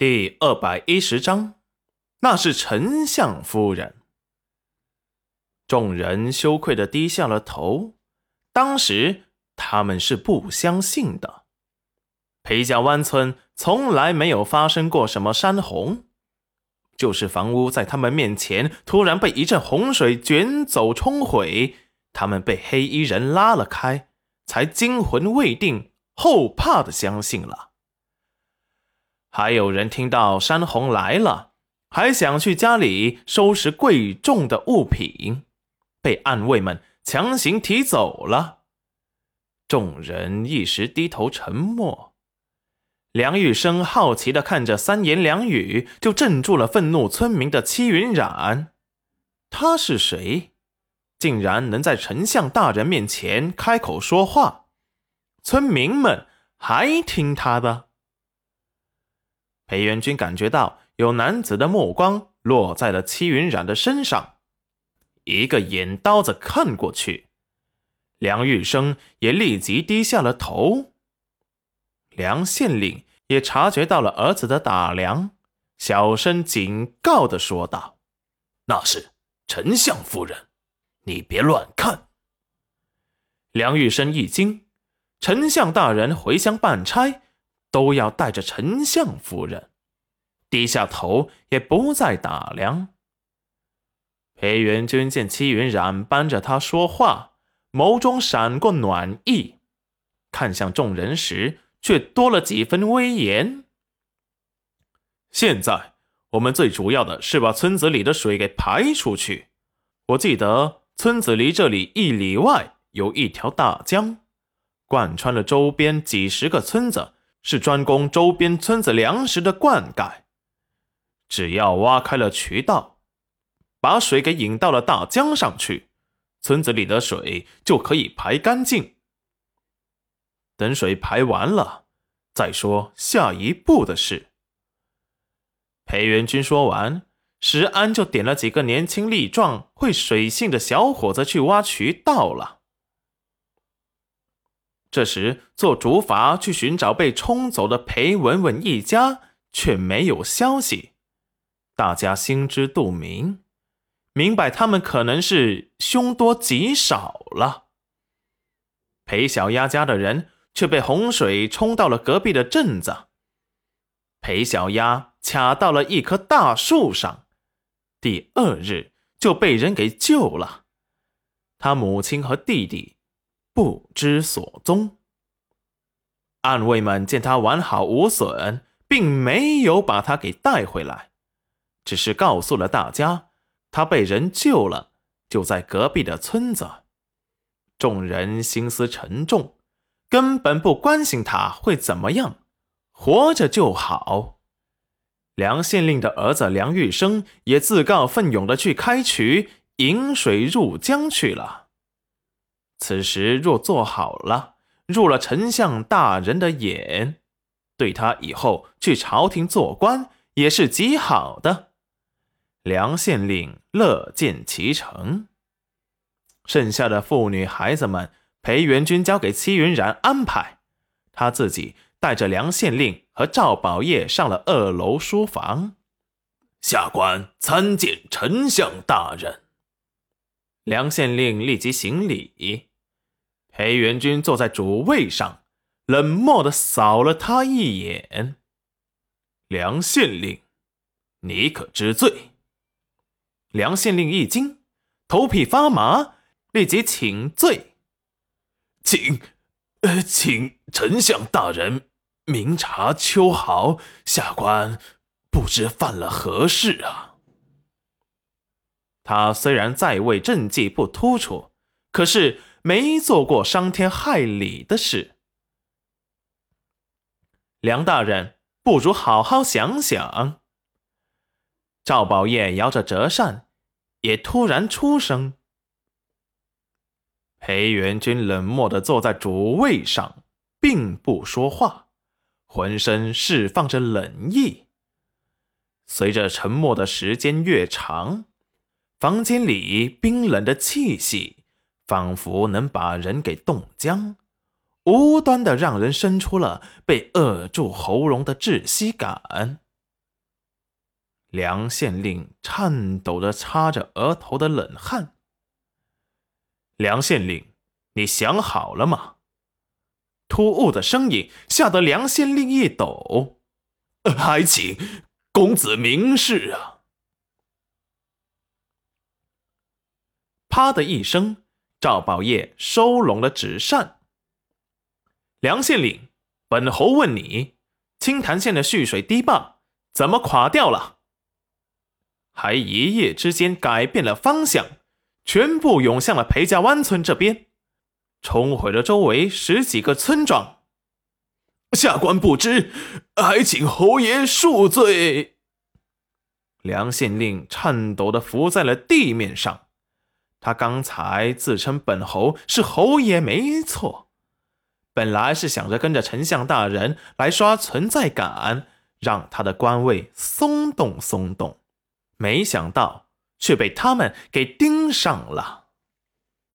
第二百一十章，那是丞相夫人。众人羞愧的低下了头。当时他们是不相信的。裴家湾村从来没有发生过什么山洪，就是房屋在他们面前突然被一阵洪水卷走冲毁，他们被黑衣人拉了开，才惊魂未定、后怕的相信了。还有人听到山洪来了，还想去家里收拾贵重的物品，被暗卫们强行提走了。众人一时低头沉默。梁玉生好奇的看着三言两语就镇住了愤怒村民的戚云染，他是谁？竟然能在丞相大人面前开口说话？村民们还听他的？裴元君感觉到有男子的目光落在了戚云染的身上，一个眼刀子看过去，梁玉生也立即低下了头。梁县令也察觉到了儿子的打量，小声警告的说道：“那是丞相夫人，你别乱看。”梁玉生一惊，丞相大人回乡办差。都要带着丞相夫人，低下头也不再打量。裴元君见戚云染帮着他说话，眸中闪过暖意，看向众人时却多了几分威严。现在我们最主要的是把村子里的水给排出去。我记得村子离这里一里外有一条大江，贯穿了周边几十个村子。是专供周边村子粮食的灌溉，只要挖开了渠道，把水给引到了大江上去，村子里的水就可以排干净。等水排完了，再说下一步的事。裴元军说完，石安就点了几个年轻力壮、会水性的小伙子去挖渠道了。这时，做竹筏去寻找被冲走的裴文文一家，却没有消息。大家心知肚明，明白他们可能是凶多吉少了。裴小丫家的人却被洪水冲到了隔壁的镇子。裴小丫卡到了一棵大树上，第二日就被人给救了。他母亲和弟弟。不知所踪。暗卫们见他完好无损，并没有把他给带回来，只是告诉了大家，他被人救了，就在隔壁的村子。众人心思沉重，根本不关心他会怎么样，活着就好。梁县令的儿子梁玉生也自告奋勇的去开渠，引水入江去了。此时若做好了，入了丞相大人的眼，对他以后去朝廷做官也是极好的。梁县令乐见其成。剩下的妇女孩子们，裴元君交给戚云然安排，他自己带着梁县令和赵宝业上了二楼书房。下官参见丞相大人。梁县令立即行礼。裴元君坐在主位上，冷漠的扫了他一眼。梁县令，你可知罪？梁县令一惊，头皮发麻，立即请罪。请，呃，请丞相大人明察秋毫，下官不知犯了何事啊。他虽然在位政绩不突出，可是。没做过伤天害理的事，梁大人不如好好想想。赵宝业摇着折扇，也突然出声。裴元君冷漠的坐在主位上，并不说话，浑身释放着冷意。随着沉默的时间越长，房间里冰冷的气息。仿佛能把人给冻僵，无端的让人生出了被扼住喉咙的窒息感。梁县令颤抖着擦着额头的冷汗。梁县令，你想好了吗？突兀的声音吓得梁县令一抖。还请公子明示啊！啪的一声，赵宝业收拢了纸扇。梁县令，本侯问你，青潭县的蓄水堤坝怎么垮掉了？还一夜之间改变了方向，全部涌向了裴家湾村这边，冲毁了周围十几个村庄。下官不知，还请侯爷恕罪。梁县令颤抖的伏在了地面上，他刚才自称本侯是侯爷没错，本来是想着跟着丞相大人来刷存在感，让他的官位松动松动。没想到却被他们给盯上了。